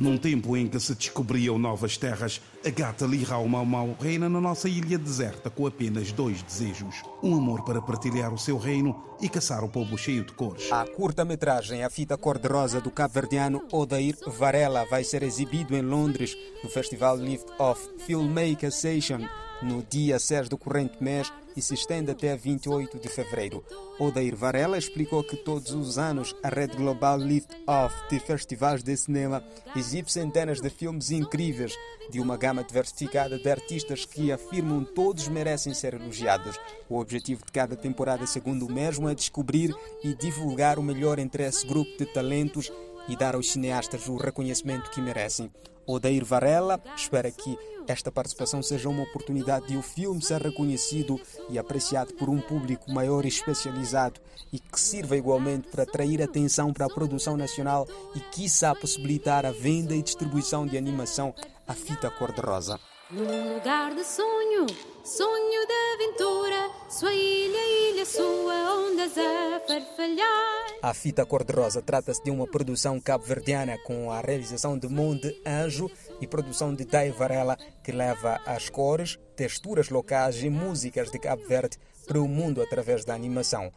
Num tempo em que se descobriam novas terras, a gata Lirau Mau Mau reina na nossa ilha deserta com apenas dois desejos: um amor para partilhar o seu reino e caçar o povo cheio de cores. A curta-metragem A Fita Cor-de-Rosa do cabo-verdiano Odair Varela vai ser exibido em Londres no Festival Lift Off Filmmaker Session no dia 6 do corrente mês e se estende até 28 de fevereiro. Odair Varela explicou que todos os anos a rede global Lift Off de festivais de cinema exibe centenas de filmes incríveis de uma gama diversificada de artistas que afirmam todos merecem ser elogiados. O objetivo de cada temporada, segundo o mesmo, é descobrir e divulgar o melhor entre esse grupo de talentos e dar aos cineastas o reconhecimento que merecem. Odair Varela espera que esta participação seja uma oportunidade de o filme ser reconhecido e apreciado por um público maior e especializado e que sirva igualmente para atrair atenção para a produção nacional e, quiçá, possibilitar a venda e distribuição de animação à fita cor-de-rosa. Num lugar de sonho, sonho de aventura, sua ilha, ilha sua, ondas a farfalhar. A fita cor-de-rosa trata-se de uma produção cabo-verdiana com a realização de Monde Anjo e produção de Dai Varela, que leva as cores, texturas locais e músicas de Cabo Verde para o mundo através da animação.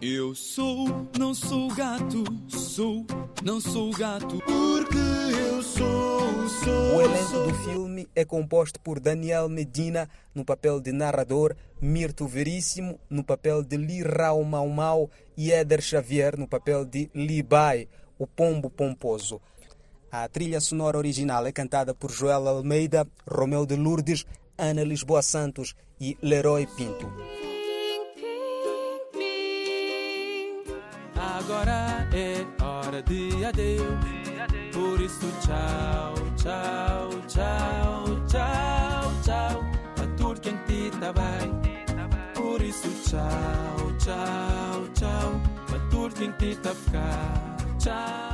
Eu sou, não sou gato, sou, não sou gato, porque eu sou, sou. O elenco do filme é composto por Daniel Medina no papel de narrador, Mirto Veríssimo no papel de Lirau Mau Mau e Éder Xavier no papel de Libai, o pombo pomposo. A trilha sonora original é cantada por Joel Almeida, Romeu de Lourdes, Ana Lisboa Santos e Leroy Pinto. Agora é hora de adeus. Por isso, tchau, tchau, tchau, tchau, tchau. A tur quem te tá bem. Por isso, tchau, tchau, tchau. A tur quem te tá ficar. Tchau.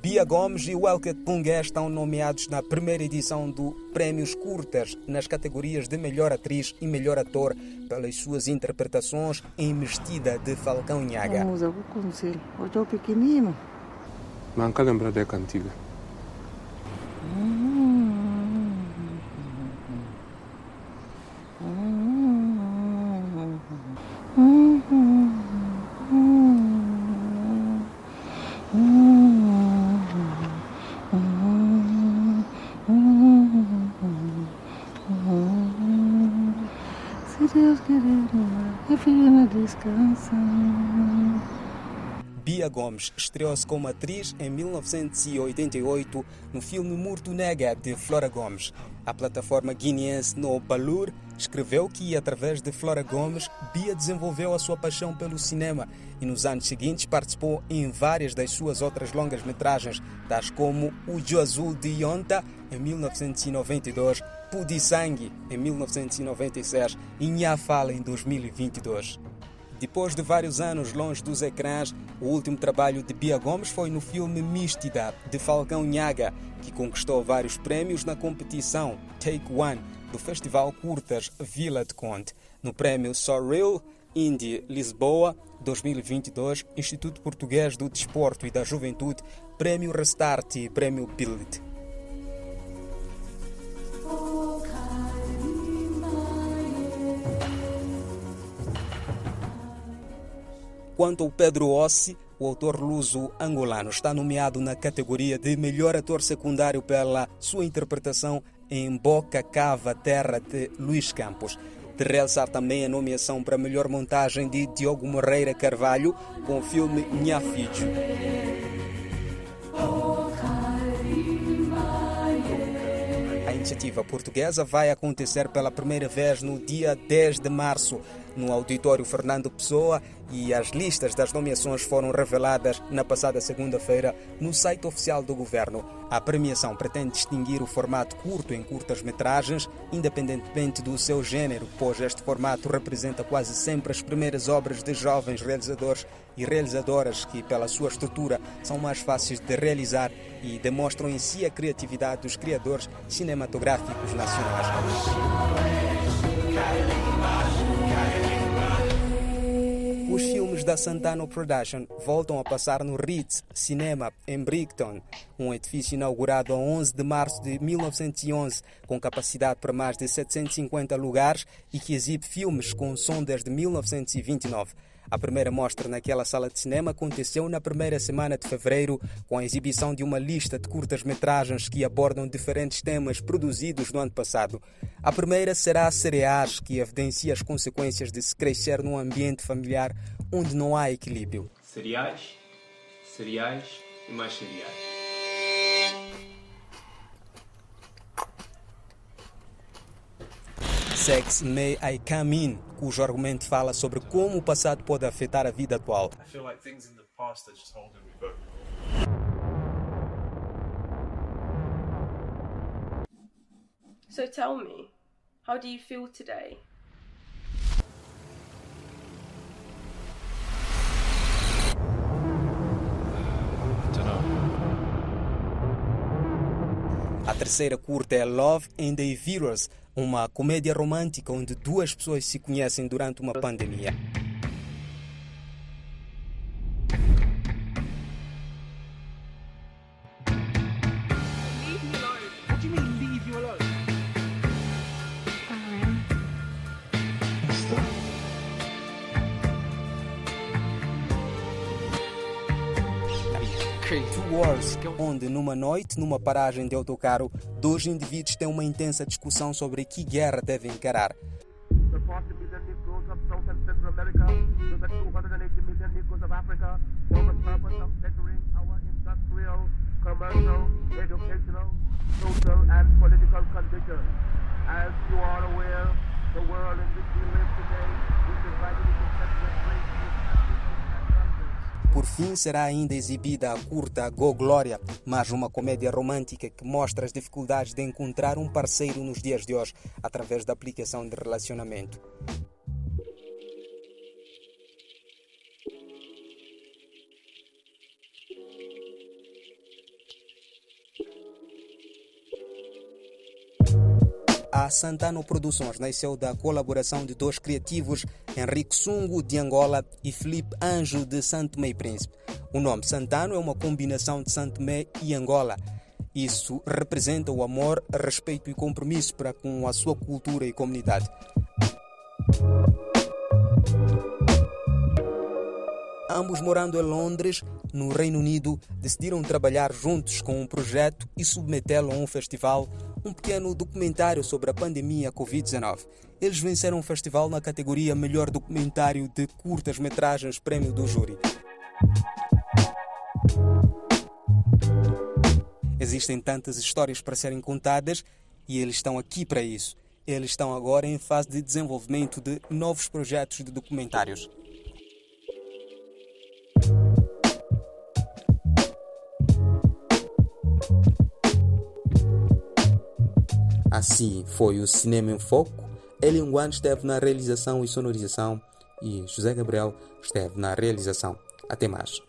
Bia Gomes e Welket Pungué estão nomeados na primeira edição do Prémios Curtas nas categorias de Melhor Atriz e Melhor Ator pelas suas interpretações em Mestida de Falcão Nhaga. Vamos ao conselho. Eu estou pequenino. Manca lembrar da cantiga. Se Deus querer, a filha descansa. Bia Gomes estreou-se como atriz em 1988 no filme Murto Nega de Flora Gomes. A plataforma guineense No Balur escreveu que, através de Flora Gomes, Bia desenvolveu a sua paixão pelo cinema e nos anos seguintes participou em várias das suas outras longas metragens, tais como O Jo Azul de Yonta, em 1992, Pudi Sangue, em 1996 e Nha Fala, em 2022. Depois de vários anos longe dos ecrãs, o último trabalho de Bia Gomes foi no filme Místida, de Falcão Nhaga, que conquistou vários prémios na competição Take One do Festival Curtas Vila de Conde. No prémio Surreal Indie Lisboa 2022, Instituto Português do Desporto e da Juventude, Prémio Restart e Prémio Build. Quanto ao Pedro Ossi, o autor luso angolano está nomeado na categoria de melhor ator secundário pela sua interpretação em Boca Cava Terra de Luís Campos. De realçar também a nomeação para melhor montagem de Diogo Moreira Carvalho com o filme Nha Filho. A iniciativa portuguesa vai acontecer pela primeira vez no dia 10 de março no Auditório Fernando Pessoa e as listas das nomeações foram reveladas na passada segunda-feira no site oficial do governo. A premiação pretende distinguir o formato curto em curtas metragens, independentemente do seu gênero, pois este formato representa quase sempre as primeiras obras de jovens realizadores e realizadoras que, pela sua estrutura, são mais fáceis de realizar e demonstram em si a criatividade dos criadores cinematográficos nacionais. Os filmes da Santano Production voltam a passar no Ritz Cinema em Brighton, um edifício inaugurado a 11 de março de 1911, com capacidade para mais de 750 lugares e que exibe filmes com som desde 1929. A primeira mostra naquela sala de cinema aconteceu na primeira semana de fevereiro, com a exibição de uma lista de curtas-metragens que abordam diferentes temas produzidos no ano passado. A primeira será a Cereais, que evidencia as consequências de se crescer num ambiente familiar onde não há equilíbrio. Cereais, cereais e mais cereais. Sex May I Come In, cujo argumento fala sobre como o passado pode afetar a vida atual. I feel like things in the past are just holding me back. So tell me, how do you feel today? I don't know. A terceira curta é Love and the Virus, uma comédia romântica onde duas pessoas se conhecem durante uma pandemia. Two Wars, onde numa noite, numa paragem de autocarro, dois indivíduos têm uma intensa discussão sobre que guerra devem encarar. The 40 million Negroes of South and Central America to the 280 million Negroes of Africa for the purpose of bettering our industrial, commercial, educational, social, and political conditions. As you are aware, the world in which we live today is divided into separate races. Por fim, será ainda exibida a curta Go Glória, mais uma comédia romântica que mostra as dificuldades de encontrar um parceiro nos dias de hoje através da aplicação de relacionamento. A Santano Produções nasceu da colaboração de dois criativos, Henrique Sungo, de Angola, e Felipe Anjo, de Santo e Príncipe. O nome Santano é uma combinação de Santo Tomé e Angola. Isso representa o amor, respeito e compromisso para com a sua cultura e comunidade. Ambos morando em Londres, no Reino Unido, decidiram trabalhar juntos com um projeto e submetê-lo a um festival, um pequeno documentário sobre a pandemia Covid-19. Eles venceram o festival na categoria Melhor Documentário de Curtas-Metragens Prêmio do Júri. Existem tantas histórias para serem contadas e eles estão aqui para isso. Eles estão agora em fase de desenvolvimento de novos projetos de documentários. Assim foi o Cinema em Foco. Elian Guan esteve na realização e sonorização e José Gabriel esteve na realização. Até mais.